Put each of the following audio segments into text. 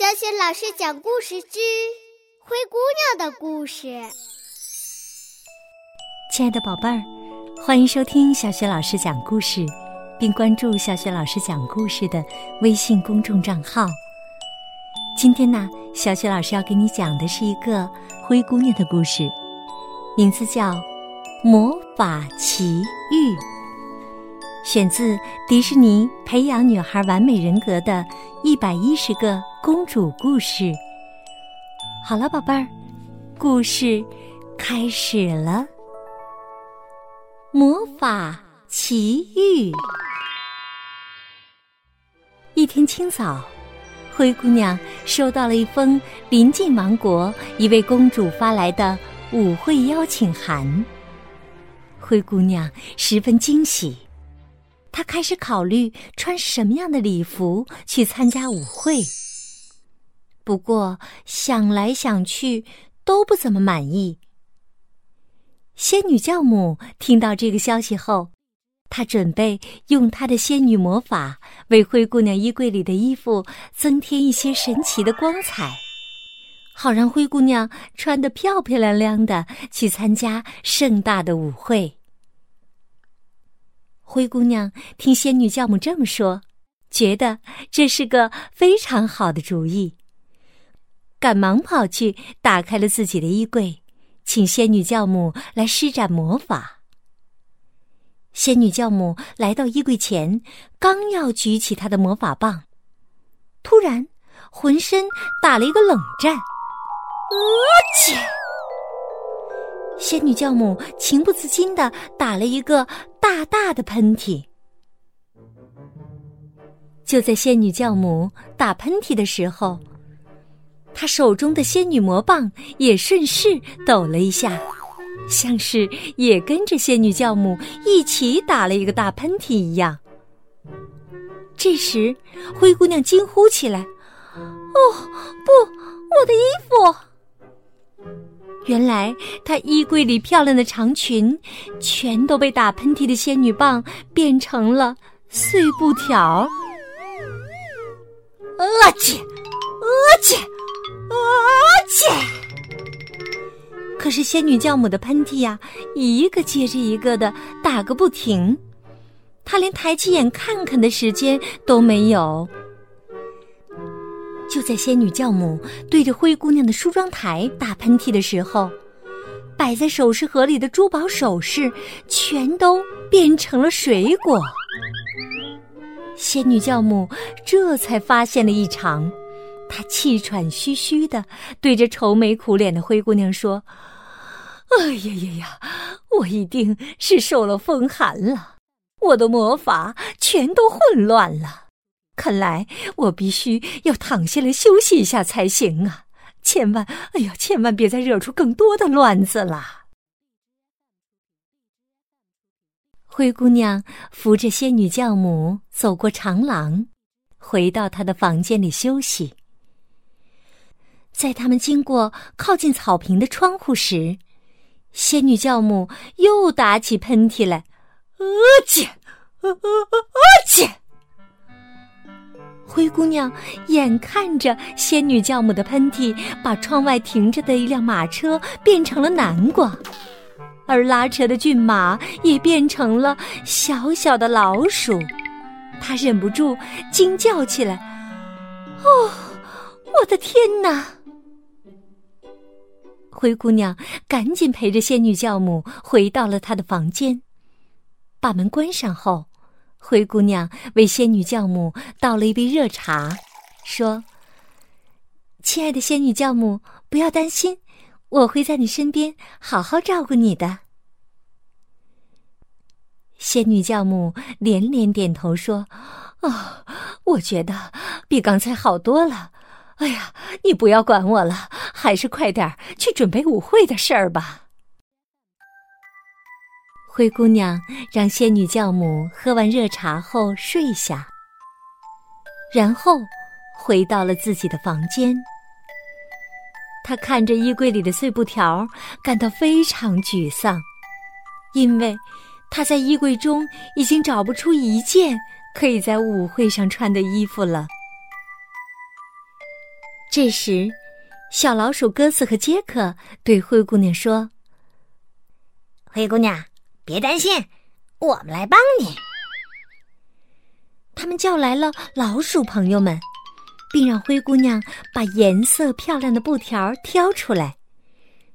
小雪老师讲故事之《灰姑娘的故事》。亲爱的宝贝儿，欢迎收听小雪老师讲故事，并关注小雪老师讲故事的微信公众账号。今天呢，小雪老师要给你讲的是一个灰姑娘的故事，名字叫《魔法奇遇》，选自迪士尼培养女孩完美人格的一百一十个公主故事。好了，宝贝儿，故事开始了。魔法奇遇。一天清早，灰姑娘收到了一封临近王国一位公主发来的舞会邀请函。灰姑娘十分惊喜，她开始考虑穿什么样的礼服去参加舞会。不过想来想去都不怎么满意。仙女教母听到这个消息后，她准备用她的仙女魔法为灰姑娘衣柜里的衣服增添一些神奇的光彩，好让灰姑娘穿得漂漂亮亮的去参加盛大的舞会。灰姑娘听仙女教母这么说，觉得这是个非常好的主意，赶忙跑去打开了自己的衣柜。请仙女教母来施展魔法。仙女教母来到衣柜前，刚要举起她的魔法棒，突然浑身打了一个冷战。啊切！仙女教母情不自禁的打了一个大大的喷嚏。就在仙女教母打喷嚏的时候。她手中的仙女魔棒也顺势抖了一下，像是也跟着仙女教母一起打了一个大喷嚏一样。这时，灰姑娘惊呼起来：“哦，不，我的衣服！”原来，她衣柜里漂亮的长裙全都被打喷嚏的仙女棒变成了碎布条。啊切！啊切！啊切！可是仙女教母的喷嚏呀，一个接着一个的打个不停，她连抬起眼看看的时间都没有。就在仙女教母对着灰姑娘的梳妆台打喷嚏的时候，摆在首饰盒里的珠宝首饰全都变成了水果。仙女教母这才发现了异常。她气喘吁吁的对着愁眉苦脸的灰姑娘说：“哎呀呀呀，我一定是受了风寒了，我的魔法全都混乱了。看来我必须要躺下来休息一下才行啊！千万，哎呀，千万别再惹出更多的乱子了。”灰姑娘扶着仙女教母走过长廊，回到她的房间里休息。在他们经过靠近草坪的窗户时，仙女教母又打起喷嚏来，阿切，阿切！灰姑娘眼看着仙女教母的喷嚏把窗外停着的一辆马车变成了南瓜，而拉车的骏马也变成了小小的老鼠，她忍不住惊叫起来：“哦，我的天哪！”灰姑娘赶紧陪着仙女教母回到了她的房间，把门关上后，灰姑娘为仙女教母倒了一杯热茶，说：“亲爱的仙女教母，不要担心，我会在你身边好好照顾你的。”仙女教母连连点头说：“哦，我觉得比刚才好多了。哎呀，你不要管我了。”还是快点去准备舞会的事儿吧。灰姑娘让仙女教母喝完热茶后睡下，然后回到了自己的房间。她看着衣柜里的碎布条，感到非常沮丧，因为她在衣柜中已经找不出一件可以在舞会上穿的衣服了。这时，小老鼠哥斯和杰克对灰姑娘说：“灰姑娘，别担心，我们来帮你。”他们叫来了老鼠朋友们，并让灰姑娘把颜色漂亮的布条挑出来，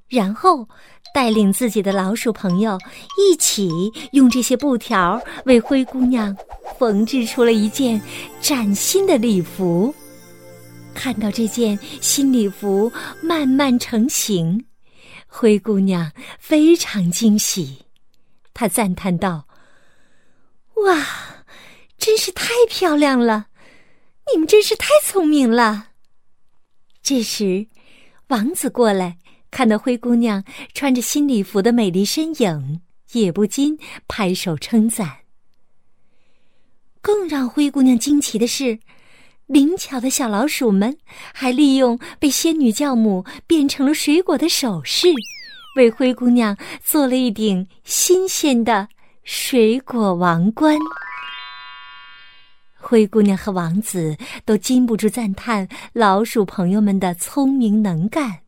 然后带领自己的老鼠朋友一起用这些布条为灰姑娘缝制出了一件崭新的礼服。看到这件新礼服慢慢成型，灰姑娘非常惊喜，她赞叹道：“哇，真是太漂亮了！你们真是太聪明了。”这时，王子过来，看到灰姑娘穿着新礼服的美丽身影，也不禁拍手称赞。更让灰姑娘惊奇的是。灵巧的小老鼠们还利用被仙女教母变成了水果的首饰，为灰姑娘做了一顶新鲜的水果王冠。灰姑娘和王子都禁不住赞叹老鼠朋友们的聪明能干。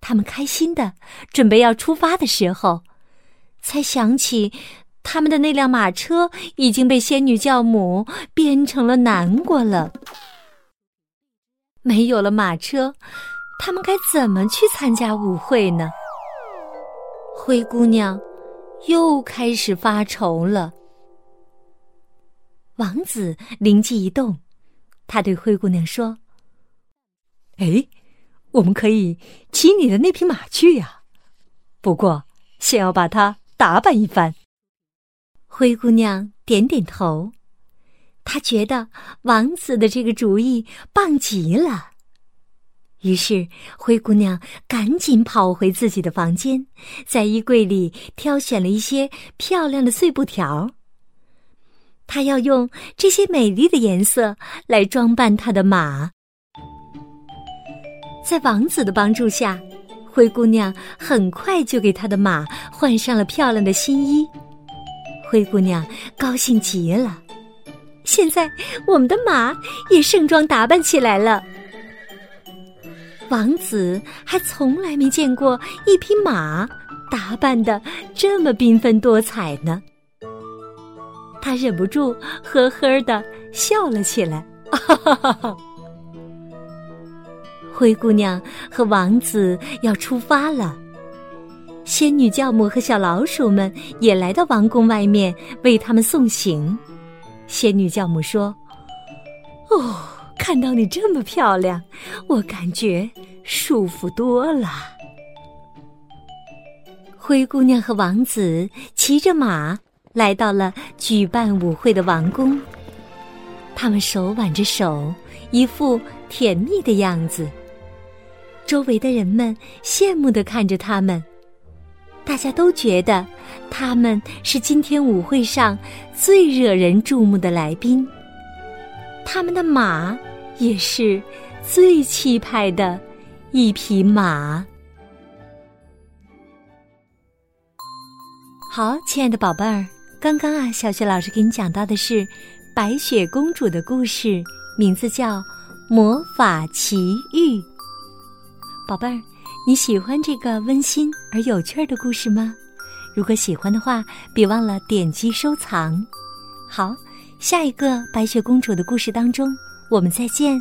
他们开心的准备要出发的时候，才想起。他们的那辆马车已经被仙女教母变成了南瓜了。没有了马车，他们该怎么去参加舞会呢？灰姑娘又开始发愁了。王子灵机一动，他对灰姑娘说：“哎，我们可以骑你的那匹马去呀，不过先要把它打扮一番。”灰姑娘点点头，她觉得王子的这个主意棒极了。于是，灰姑娘赶紧跑回自己的房间，在衣柜里挑选了一些漂亮的碎布条。她要用这些美丽的颜色来装扮她的马。在王子的帮助下，灰姑娘很快就给她的马换上了漂亮的新衣。灰姑娘高兴极了，现在我们的马也盛装打扮起来了。王子还从来没见过一匹马打扮的这么缤纷多彩呢，他忍不住呵呵的笑了起来。哈哈哈哈！灰姑娘和王子要出发了。仙女教母和小老鼠们也来到王宫外面为他们送行。仙女教母说：“哦，看到你这么漂亮，我感觉舒服多了。”灰姑娘和王子骑着马来到了举办舞会的王宫，他们手挽着手，一副甜蜜的样子。周围的人们羡慕的看着他们。大家都觉得他们是今天舞会上最惹人注目的来宾。他们的马也是最气派的一匹马。好，亲爱的宝贝儿，刚刚啊，小雪老师给你讲到的是白雪公主的故事，名字叫《魔法奇遇》。宝贝儿。你喜欢这个温馨而有趣的故事吗？如果喜欢的话，别忘了点击收藏。好，下一个白雪公主的故事当中，我们再见。